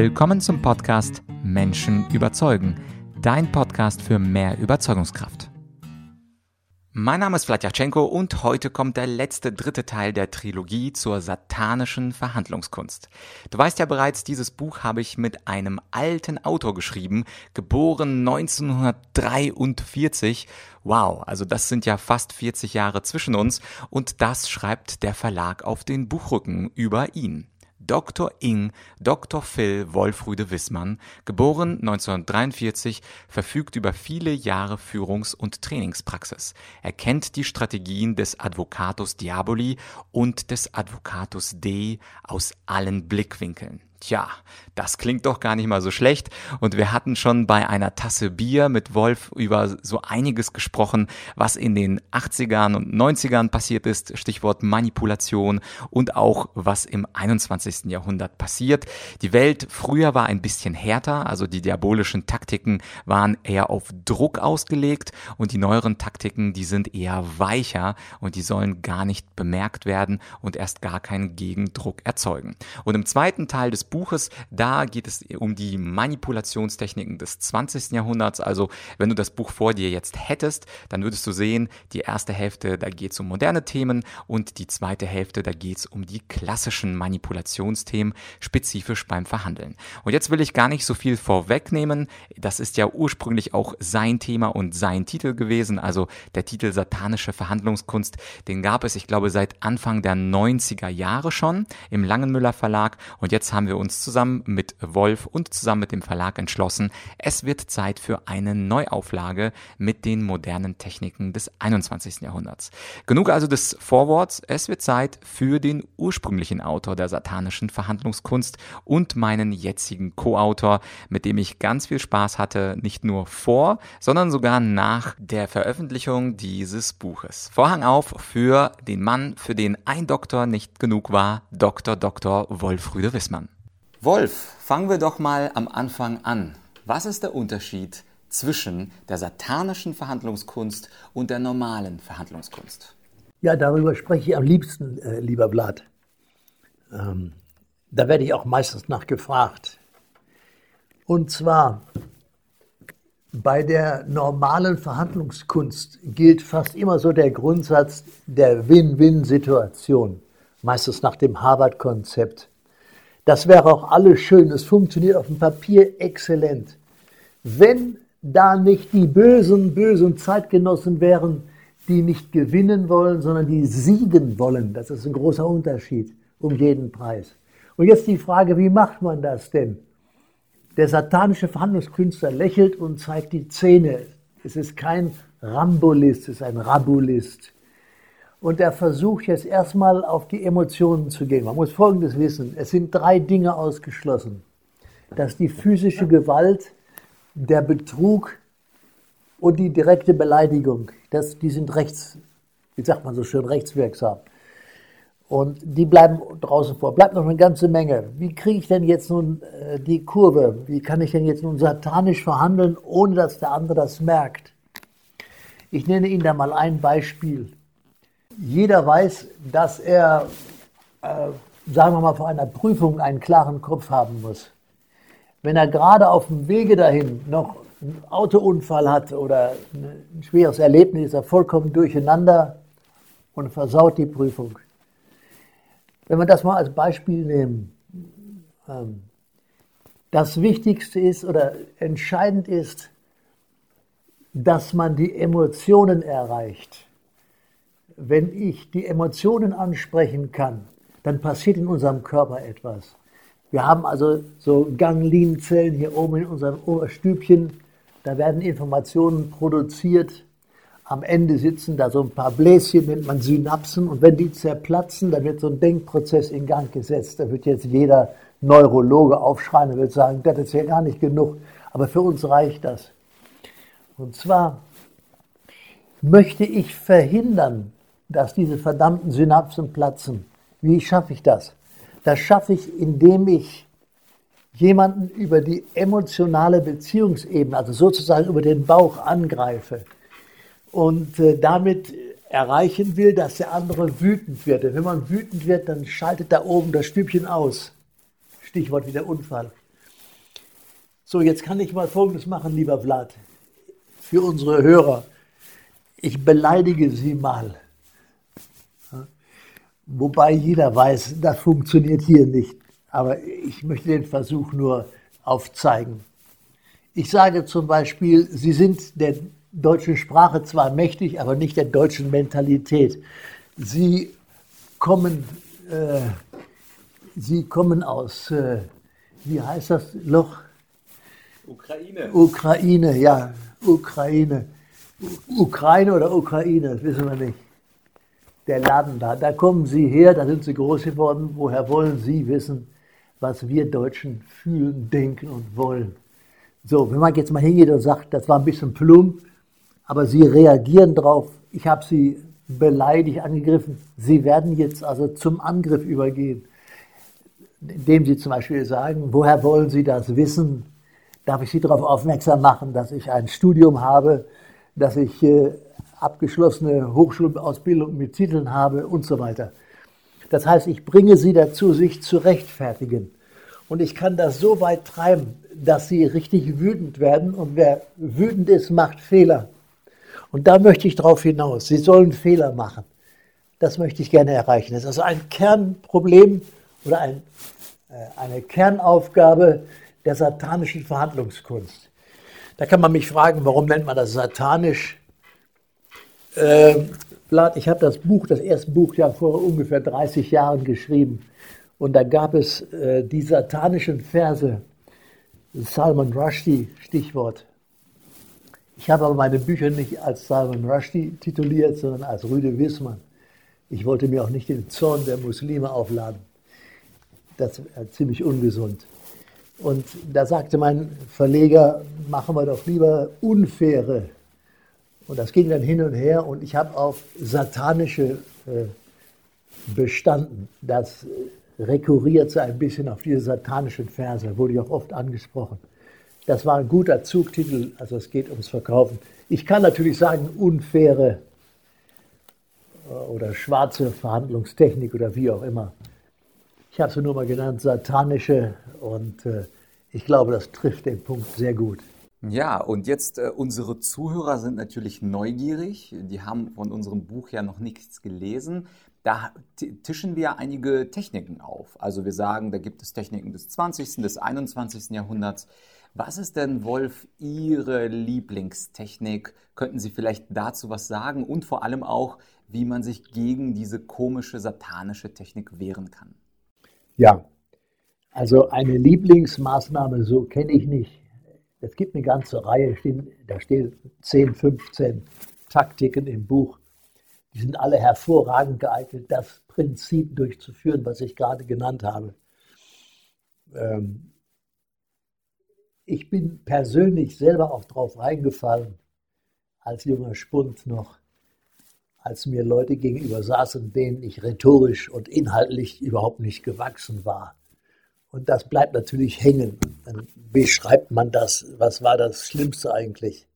Willkommen zum Podcast Menschen überzeugen, dein Podcast für mehr Überzeugungskraft. Mein Name ist Vladyachenko und heute kommt der letzte dritte Teil der Trilogie zur satanischen Verhandlungskunst. Du weißt ja bereits, dieses Buch habe ich mit einem alten Autor geschrieben, geboren 1943. Wow, also das sind ja fast 40 Jahre zwischen uns und das schreibt der Verlag auf den Buchrücken über ihn. Dr. Ing Dr. Phil Wolfrüde Wissmann, geboren 1943, verfügt über viele Jahre Führungs- und Trainingspraxis. Er kennt die Strategien des Advocatus Diaboli und des Advocatus Dei aus allen Blickwinkeln. Tja, das klingt doch gar nicht mal so schlecht. Und wir hatten schon bei einer Tasse Bier mit Wolf über so einiges gesprochen, was in den 80ern und 90ern passiert ist, Stichwort Manipulation und auch was im 21. Jahrhundert passiert. Die Welt früher war ein bisschen härter, also die diabolischen Taktiken waren eher auf Druck ausgelegt und die neueren Taktiken, die sind eher weicher und die sollen gar nicht bemerkt werden und erst gar keinen Gegendruck erzeugen. Und im zweiten Teil des Buches. Da geht es um die Manipulationstechniken des 20. Jahrhunderts. Also wenn du das Buch vor dir jetzt hättest, dann würdest du sehen, die erste Hälfte, da geht es um moderne Themen und die zweite Hälfte, da geht es um die klassischen Manipulationsthemen, spezifisch beim Verhandeln. Und jetzt will ich gar nicht so viel vorwegnehmen. Das ist ja ursprünglich auch sein Thema und sein Titel gewesen. Also der Titel Satanische Verhandlungskunst, den gab es, ich glaube, seit Anfang der 90er Jahre schon im Langenmüller Verlag. Und jetzt haben wir uns zusammen mit Wolf und zusammen mit dem Verlag entschlossen, es wird Zeit für eine Neuauflage mit den modernen Techniken des 21. Jahrhunderts. Genug also des Vorworts, es wird Zeit für den ursprünglichen Autor der satanischen Verhandlungskunst und meinen jetzigen Co-Autor, mit dem ich ganz viel Spaß hatte, nicht nur vor, sondern sogar nach der Veröffentlichung dieses Buches. Vorhang auf für den Mann, für den ein Doktor nicht genug war, Dr. Dr. Wolfrüde Wissmann. Wolf, fangen wir doch mal am Anfang an. Was ist der Unterschied zwischen der satanischen Verhandlungskunst und der normalen Verhandlungskunst? Ja, darüber spreche ich am liebsten, äh, lieber Blatt. Ähm, da werde ich auch meistens nachgefragt. Und zwar, bei der normalen Verhandlungskunst gilt fast immer so der Grundsatz der Win-Win-Situation, meistens nach dem Harvard-Konzept. Das wäre auch alles schön. Es funktioniert auf dem Papier exzellent. Wenn da nicht die bösen, bösen Zeitgenossen wären, die nicht gewinnen wollen, sondern die siegen wollen. Das ist ein großer Unterschied um jeden Preis. Und jetzt die Frage, wie macht man das denn? Der satanische Verhandlungskünstler lächelt und zeigt die Zähne. Es ist kein Rambolist, es ist ein Rabulist. Und er versucht jetzt erstmal auf die Emotionen zu gehen. Man muss Folgendes wissen. Es sind drei Dinge ausgeschlossen. Dass die physische Gewalt, der Betrug und die direkte Beleidigung, das, die sind rechts, wie sagt man so schön, rechtswirksam. Und die bleiben draußen vor. Bleibt noch eine ganze Menge. Wie kriege ich denn jetzt nun äh, die Kurve? Wie kann ich denn jetzt nun satanisch verhandeln, ohne dass der andere das merkt? Ich nenne Ihnen da mal ein Beispiel jeder weiß, dass er, äh, sagen wir mal, vor einer Prüfung einen klaren Kopf haben muss. Wenn er gerade auf dem Wege dahin noch einen Autounfall hat oder ein schweres Erlebnis, ist er vollkommen durcheinander und versaut die Prüfung. Wenn wir das mal als Beispiel nehmen, ähm, das Wichtigste ist oder entscheidend ist, dass man die Emotionen erreicht wenn ich die Emotionen ansprechen kann, dann passiert in unserem Körper etwas. Wir haben also so Ganglinzellen hier oben in unserem Oberstübchen. Da werden Informationen produziert. Am Ende sitzen da so ein paar Bläschen, nennt man Synapsen. Und wenn die zerplatzen, dann wird so ein Denkprozess in Gang gesetzt. Da wird jetzt jeder Neurologe aufschreien und wird sagen, das ist ja gar nicht genug. Aber für uns reicht das. Und zwar möchte ich verhindern, dass diese verdammten Synapsen platzen. Wie schaffe ich das? Das schaffe ich, indem ich jemanden über die emotionale Beziehungsebene, also sozusagen über den Bauch angreife und äh, damit erreichen will, dass der andere wütend wird. Denn wenn man wütend wird, dann schaltet da oben das Stübchen aus. Stichwort wie der Unfall. So, jetzt kann ich mal Folgendes machen, lieber Vlad, für unsere Hörer. Ich beleidige Sie mal. Wobei jeder weiß, das funktioniert hier nicht. Aber ich möchte den Versuch nur aufzeigen. Ich sage zum Beispiel, Sie sind der deutschen Sprache zwar mächtig, aber nicht der deutschen Mentalität. Sie kommen, äh, Sie kommen aus, äh, wie heißt das Loch? Ukraine. Ukraine, ja, Ukraine. Ukraine oder Ukraine, das wissen wir nicht. Der Laden da, da kommen Sie her, da sind Sie groß geworden. Woher wollen Sie wissen, was wir Deutschen fühlen, denken und wollen? So, wenn man jetzt mal hingeht und sagt, das war ein bisschen plump, aber Sie reagieren drauf, ich habe Sie beleidigt angegriffen, Sie werden jetzt also zum Angriff übergehen, indem Sie zum Beispiel sagen, woher wollen Sie das wissen? Darf ich Sie darauf aufmerksam machen, dass ich ein Studium habe, dass ich äh, abgeschlossene Hochschulausbildung mit Titeln habe und so weiter. Das heißt, ich bringe Sie dazu, sich zu rechtfertigen. Und ich kann das so weit treiben, dass Sie richtig wütend werden. Und wer wütend ist, macht Fehler. Und da möchte ich darauf hinaus. Sie sollen Fehler machen. Das möchte ich gerne erreichen. Das ist also ein Kernproblem oder ein, äh, eine Kernaufgabe der satanischen Verhandlungskunst. Da kann man mich fragen, warum nennt man das satanisch? Äh, Blatt, ich habe das Buch, das erste Buch ja vor ungefähr 30 Jahren geschrieben. Und da gab es äh, die satanischen Verse, Salman Rushdie, Stichwort. Ich habe aber meine Bücher nicht als Salman Rushdie tituliert, sondern als Rüde Wismann. Ich wollte mir auch nicht den Zorn der Muslime aufladen. Das ist ziemlich ungesund. Und da sagte mein Verleger, machen wir doch lieber unfaire. Und das ging dann hin und her und ich habe auf satanische äh, bestanden. Das rekurriert so ein bisschen auf diese satanischen Verse, wurde ich auch oft angesprochen. Das war ein guter Zugtitel, also es geht ums Verkaufen. Ich kann natürlich sagen, unfaire äh, oder schwarze Verhandlungstechnik oder wie auch immer. Ich habe es nur mal genannt, satanische und äh, ich glaube, das trifft den Punkt sehr gut. Ja, und jetzt äh, unsere Zuhörer sind natürlich neugierig. Die haben von unserem Buch ja noch nichts gelesen. Da tischen wir einige Techniken auf. Also wir sagen, da gibt es Techniken des 20., des 21. Jahrhunderts. Was ist denn, Wolf, Ihre Lieblingstechnik? Könnten Sie vielleicht dazu was sagen und vor allem auch, wie man sich gegen diese komische satanische Technik wehren kann? Ja, also eine Lieblingsmaßnahme, so kenne ich nicht. Es gibt eine ganze Reihe, da stehen 10, 15 Taktiken im Buch. Die sind alle hervorragend geeignet, das Prinzip durchzuführen, was ich gerade genannt habe. Ähm, ich bin persönlich selber auch drauf reingefallen, als junger Spund noch, als mir Leute gegenüber saßen, denen ich rhetorisch und inhaltlich überhaupt nicht gewachsen war. Und das bleibt natürlich hängen. Dann beschreibt man das. Was war das Schlimmste eigentlich?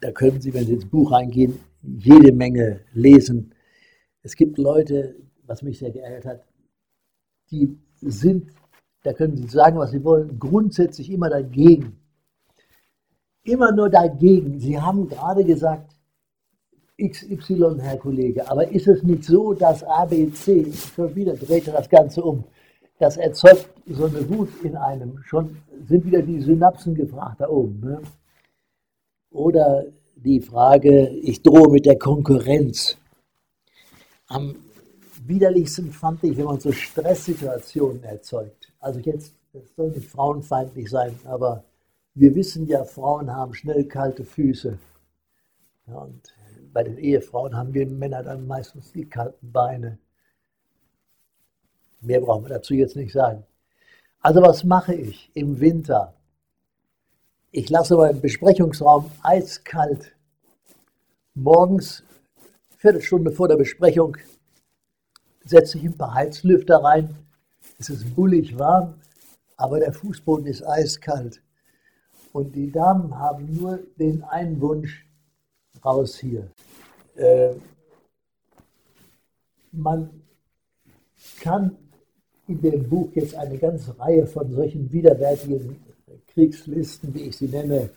Da können Sie, wenn Sie ins Buch reingehen, jede Menge lesen. Es gibt Leute, was mich sehr geärgert hat, die sind da können Sie sagen, was Sie wollen, grundsätzlich immer dagegen. Immer nur dagegen. Sie haben gerade gesagt, XY, Herr Kollege, aber ist es nicht so, dass ABC, schon wieder dreht das Ganze um, das erzeugt so eine Wut in einem, schon sind wieder die Synapsen gefragt da oben. Ne? Oder die Frage, ich drohe mit der Konkurrenz. Am widerlichsten fand ich, wenn man so Stresssituationen erzeugt. Also jetzt, es soll nicht frauenfeindlich sein, aber wir wissen ja, Frauen haben schnell kalte Füße. Ja, und bei den Ehefrauen haben wir Männer dann meistens die kalten Beine. Mehr brauchen wir dazu jetzt nicht sagen. Also was mache ich im Winter? Ich lasse meinen Besprechungsraum eiskalt. Morgens, Viertelstunde vor der Besprechung, setze ich ein paar Heizlüfter rein, es ist bullig warm, aber der Fußboden ist eiskalt. Und die Damen haben nur den einen Wunsch, raus hier. Äh, man kann in dem Buch jetzt eine ganze Reihe von solchen widerwärtigen Kriegslisten, wie ich sie nenne,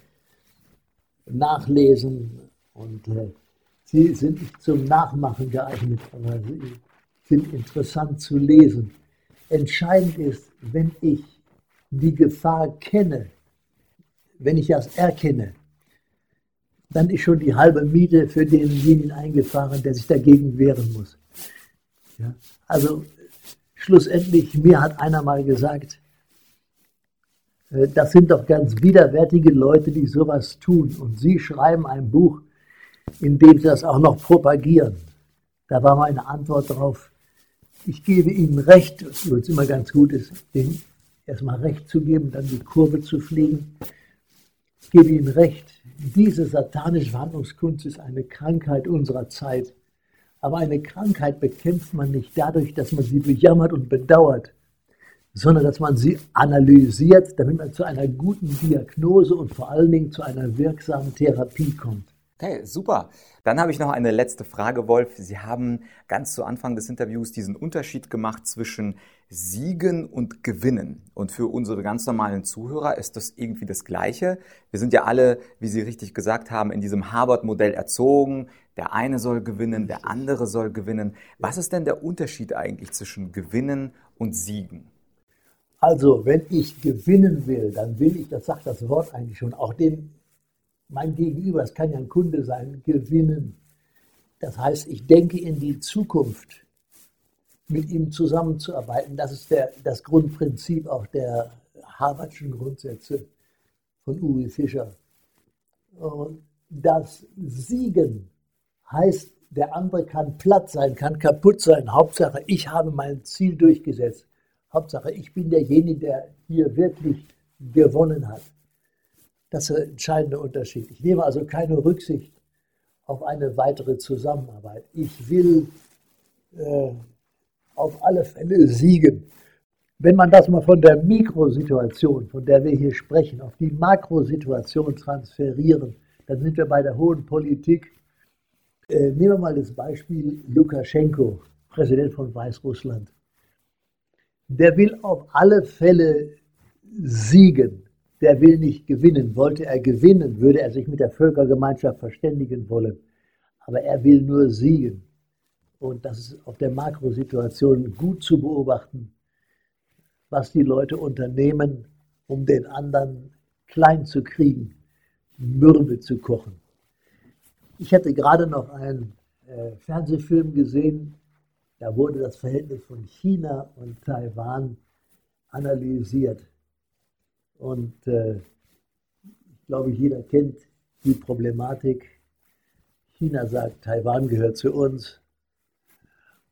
nachlesen. Und äh, sie sind nicht zum Nachmachen geeignet, aber sie sind interessant zu lesen. Entscheidend ist, wenn ich die Gefahr kenne, wenn ich das erkenne, dann ist schon die halbe Miete für denjenigen eingefahren, der sich dagegen wehren muss. Ja? Also schlussendlich, mir hat einer mal gesagt, äh, das sind doch ganz widerwärtige Leute, die sowas tun. Und Sie schreiben ein Buch, in dem Sie das auch noch propagieren. Da war meine Antwort darauf, ich gebe Ihnen recht, was immer ganz gut ist, denen erstmal recht zu geben, dann die Kurve zu fliegen. Ich gebe Ihnen recht, diese satanische Verhandlungskunst ist eine Krankheit unserer Zeit. Aber eine Krankheit bekämpft man nicht dadurch, dass man sie bejammert und bedauert, sondern dass man sie analysiert, damit man zu einer guten Diagnose und vor allen Dingen zu einer wirksamen Therapie kommt. Okay, super. Dann habe ich noch eine letzte Frage, Wolf. Sie haben ganz zu Anfang des Interviews diesen Unterschied gemacht zwischen Siegen und Gewinnen. Und für unsere ganz normalen Zuhörer ist das irgendwie das Gleiche. Wir sind ja alle, wie Sie richtig gesagt haben, in diesem Harvard-Modell erzogen. Der eine soll gewinnen, der andere soll gewinnen. Was ist denn der Unterschied eigentlich zwischen Gewinnen und Siegen? Also, wenn ich gewinnen will, dann will ich, das sagt das Wort eigentlich schon, auch den mein Gegenüber, es kann ja ein Kunde sein, gewinnen. Das heißt, ich denke in die Zukunft, mit ihm zusammenzuarbeiten. Das ist der, das Grundprinzip auch der Harvardschen Grundsätze von Uri Fischer. Und das Siegen heißt, der andere kann platt sein, kann kaputt sein. Hauptsache, ich habe mein Ziel durchgesetzt. Hauptsache, ich bin derjenige, der hier wirklich gewonnen hat. Das ist der entscheidende Unterschied. Ich nehme also keine Rücksicht auf eine weitere Zusammenarbeit. Ich will äh, auf alle Fälle siegen. Wenn man das mal von der Mikrosituation, von der wir hier sprechen, auf die Makrosituation transferieren, dann sind wir bei der hohen Politik. Äh, nehmen wir mal das Beispiel Lukaschenko, Präsident von Weißrussland. Der will auf alle Fälle siegen der will nicht gewinnen. Wollte er gewinnen, würde er sich mit der Völkergemeinschaft verständigen wollen. Aber er will nur siegen. Und das ist auf der Makrosituation gut zu beobachten, was die Leute unternehmen, um den anderen klein zu kriegen, Mürbe zu kochen. Ich hatte gerade noch einen äh, Fernsehfilm gesehen, da wurde das Verhältnis von China und Taiwan analysiert. Und äh, ich glaube, jeder kennt die Problematik. China sagt, Taiwan gehört zu uns.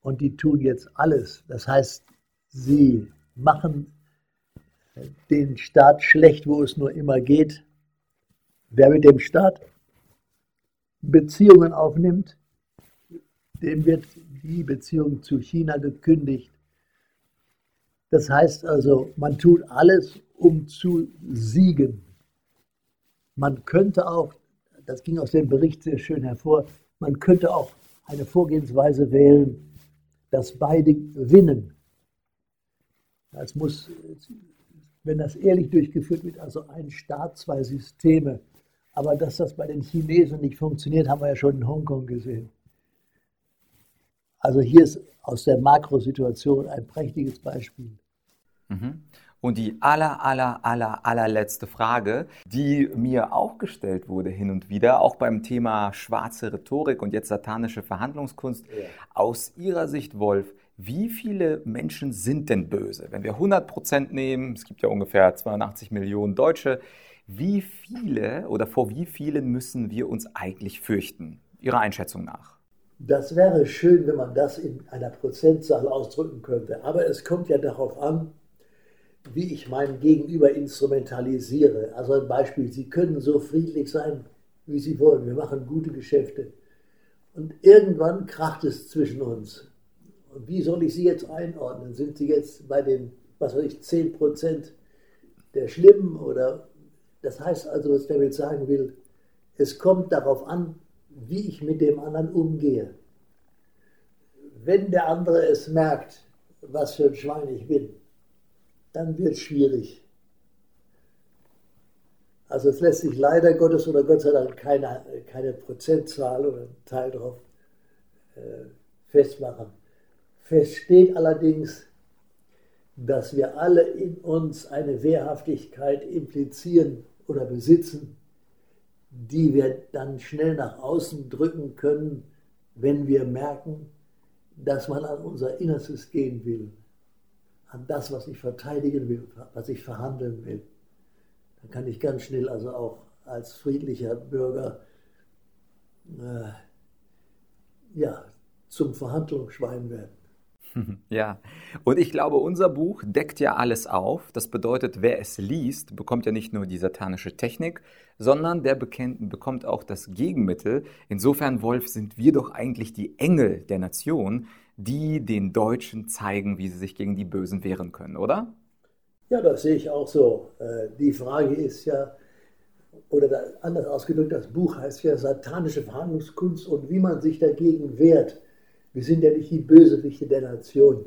Und die tun jetzt alles. Das heißt, sie machen den Staat schlecht, wo es nur immer geht. Wer mit dem Staat Beziehungen aufnimmt, dem wird die Beziehung zu China gekündigt. Das heißt also, man tut alles, um zu siegen. Man könnte auch, das ging aus dem Bericht sehr schön hervor, man könnte auch eine Vorgehensweise wählen, dass beide gewinnen. Es muss, wenn das ehrlich durchgeführt wird, also ein Staat, zwei Systeme. Aber dass das bei den Chinesen nicht funktioniert, haben wir ja schon in Hongkong gesehen. Also hier ist aus der Makrosituation ein prächtiges Beispiel. Mhm. Und die aller, aller, aller, allerletzte Frage, die mir auch gestellt wurde hin und wieder, auch beim Thema schwarze Rhetorik und jetzt satanische Verhandlungskunst. Ja. Aus Ihrer Sicht, Wolf, wie viele Menschen sind denn böse? Wenn wir 100 Prozent nehmen, es gibt ja ungefähr 82 Millionen Deutsche, wie viele oder vor wie vielen müssen wir uns eigentlich fürchten? Ihrer Einschätzung nach. Das wäre schön, wenn man das in einer Prozentzahl ausdrücken könnte. Aber es kommt ja darauf an, wie ich meinen Gegenüber instrumentalisiere. Also ein Beispiel, Sie können so friedlich sein, wie Sie wollen. Wir machen gute Geschäfte. Und irgendwann kracht es zwischen uns. Und wie soll ich Sie jetzt einordnen? Sind Sie jetzt bei den, was weiß ich, 10 Prozent der Schlimmen? Oder das heißt also, was ich damit sagen will, es kommt darauf an, wie ich mit dem anderen umgehe. Wenn der andere es merkt, was für ein Schwein ich bin, dann wird es schwierig. Also es lässt sich leider Gottes oder Gott sei Dank keine, keine Prozentzahl oder Teil darauf äh, festmachen. Fest steht allerdings, dass wir alle in uns eine Wehrhaftigkeit implizieren oder besitzen, die wir dann schnell nach außen drücken können, wenn wir merken, dass man an unser Innerstes gehen will, an das, was ich verteidigen will, was ich verhandeln will. Dann kann ich ganz schnell also auch als friedlicher Bürger äh, ja, zum Verhandlungsschwein werden. Ja, und ich glaube, unser Buch deckt ja alles auf. Das bedeutet, wer es liest, bekommt ja nicht nur die satanische Technik, sondern der bekommt auch das Gegenmittel. Insofern, Wolf, sind wir doch eigentlich die Engel der Nation, die den Deutschen zeigen, wie sie sich gegen die Bösen wehren können, oder? Ja, das sehe ich auch so. Äh, die Frage ist ja, oder anders ausgedrückt, das Buch heißt ja satanische Verhandlungskunst und wie man sich dagegen wehrt. Wir sind ja nicht die Bösewichte der Nation.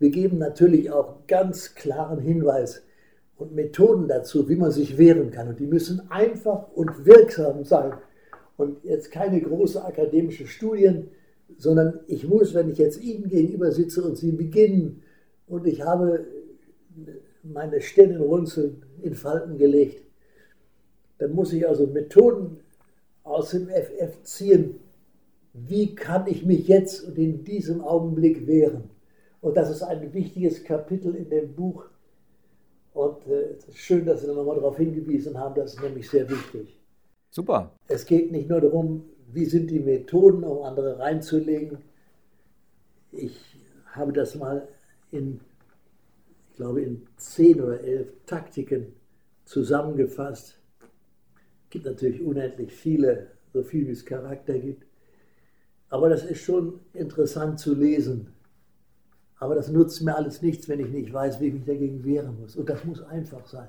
Wir geben natürlich auch ganz klaren Hinweis und Methoden dazu, wie man sich wehren kann. Und die müssen einfach und wirksam sein. Und jetzt keine großen akademischen Studien, sondern ich muss, wenn ich jetzt Ihnen gegenüber sitze und Sie beginnen und ich habe meine Stirnenrunzeln in Falten gelegt, dann muss ich also Methoden aus dem FF ziehen, wie kann ich mich jetzt und in diesem Augenblick wehren? Und das ist ein wichtiges Kapitel in dem Buch. Und äh, es ist schön, dass Sie nochmal darauf hingewiesen haben, das ist nämlich sehr wichtig. Super. Es geht nicht nur darum, wie sind die Methoden, um andere reinzulegen. Ich habe das mal in, ich glaube, in zehn oder elf Taktiken zusammengefasst. Es gibt natürlich unendlich viele, so viel wie es Charakter gibt. Aber das ist schon interessant zu lesen. Aber das nutzt mir alles nichts, wenn ich nicht weiß, wie ich mich dagegen wehren muss. Und das muss einfach sein.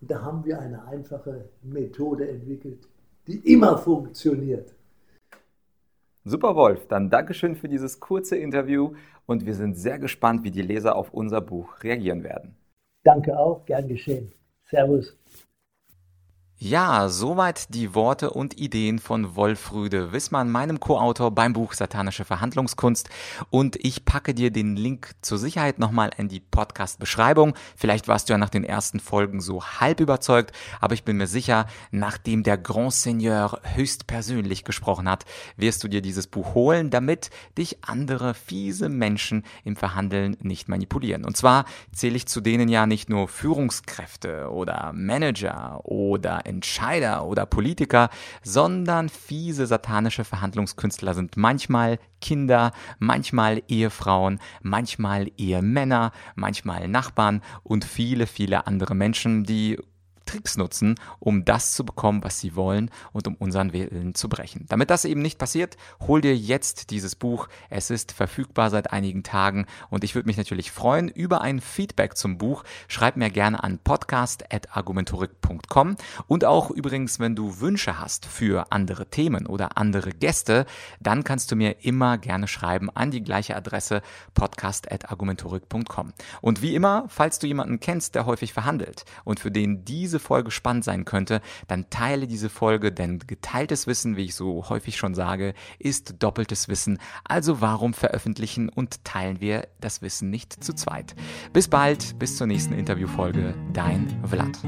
Und da haben wir eine einfache Methode entwickelt, die immer funktioniert. Super Wolf, dann Dankeschön für dieses kurze Interview und wir sind sehr gespannt, wie die Leser auf unser Buch reagieren werden. Danke auch, gern geschehen. Servus. Ja, soweit die Worte und Ideen von Wolfrüde Wissmann, meinem Co-Autor beim Buch Satanische Verhandlungskunst. Und ich packe dir den Link zur Sicherheit nochmal in die Podcast-Beschreibung. Vielleicht warst du ja nach den ersten Folgen so halb überzeugt, aber ich bin mir sicher, nachdem der Grand Seigneur höchstpersönlich gesprochen hat, wirst du dir dieses Buch holen, damit dich andere fiese Menschen im Verhandeln nicht manipulieren. Und zwar zähle ich zu denen ja nicht nur Führungskräfte oder Manager oder Entscheider oder Politiker, sondern fiese satanische Verhandlungskünstler sind manchmal Kinder, manchmal Ehefrauen, manchmal Ehemänner, manchmal Nachbarn und viele, viele andere Menschen, die Tricks nutzen, um das zu bekommen, was sie wollen und um unseren Willen zu brechen. Damit das eben nicht passiert, hol dir jetzt dieses Buch. Es ist verfügbar seit einigen Tagen und ich würde mich natürlich freuen über ein Feedback zum Buch. Schreib mir gerne an podcast.argumentorik.com und auch übrigens, wenn du Wünsche hast für andere Themen oder andere Gäste, dann kannst du mir immer gerne schreiben an die gleiche Adresse podcast.argumentorik.com. Und wie immer, falls du jemanden kennst, der häufig verhandelt und für den diese diese Folge spannend sein könnte, dann teile diese Folge, denn geteiltes Wissen, wie ich so häufig schon sage, ist doppeltes Wissen. Also warum veröffentlichen und teilen wir das Wissen nicht zu zweit? Bis bald, bis zur nächsten Interviewfolge. Dein Vlad.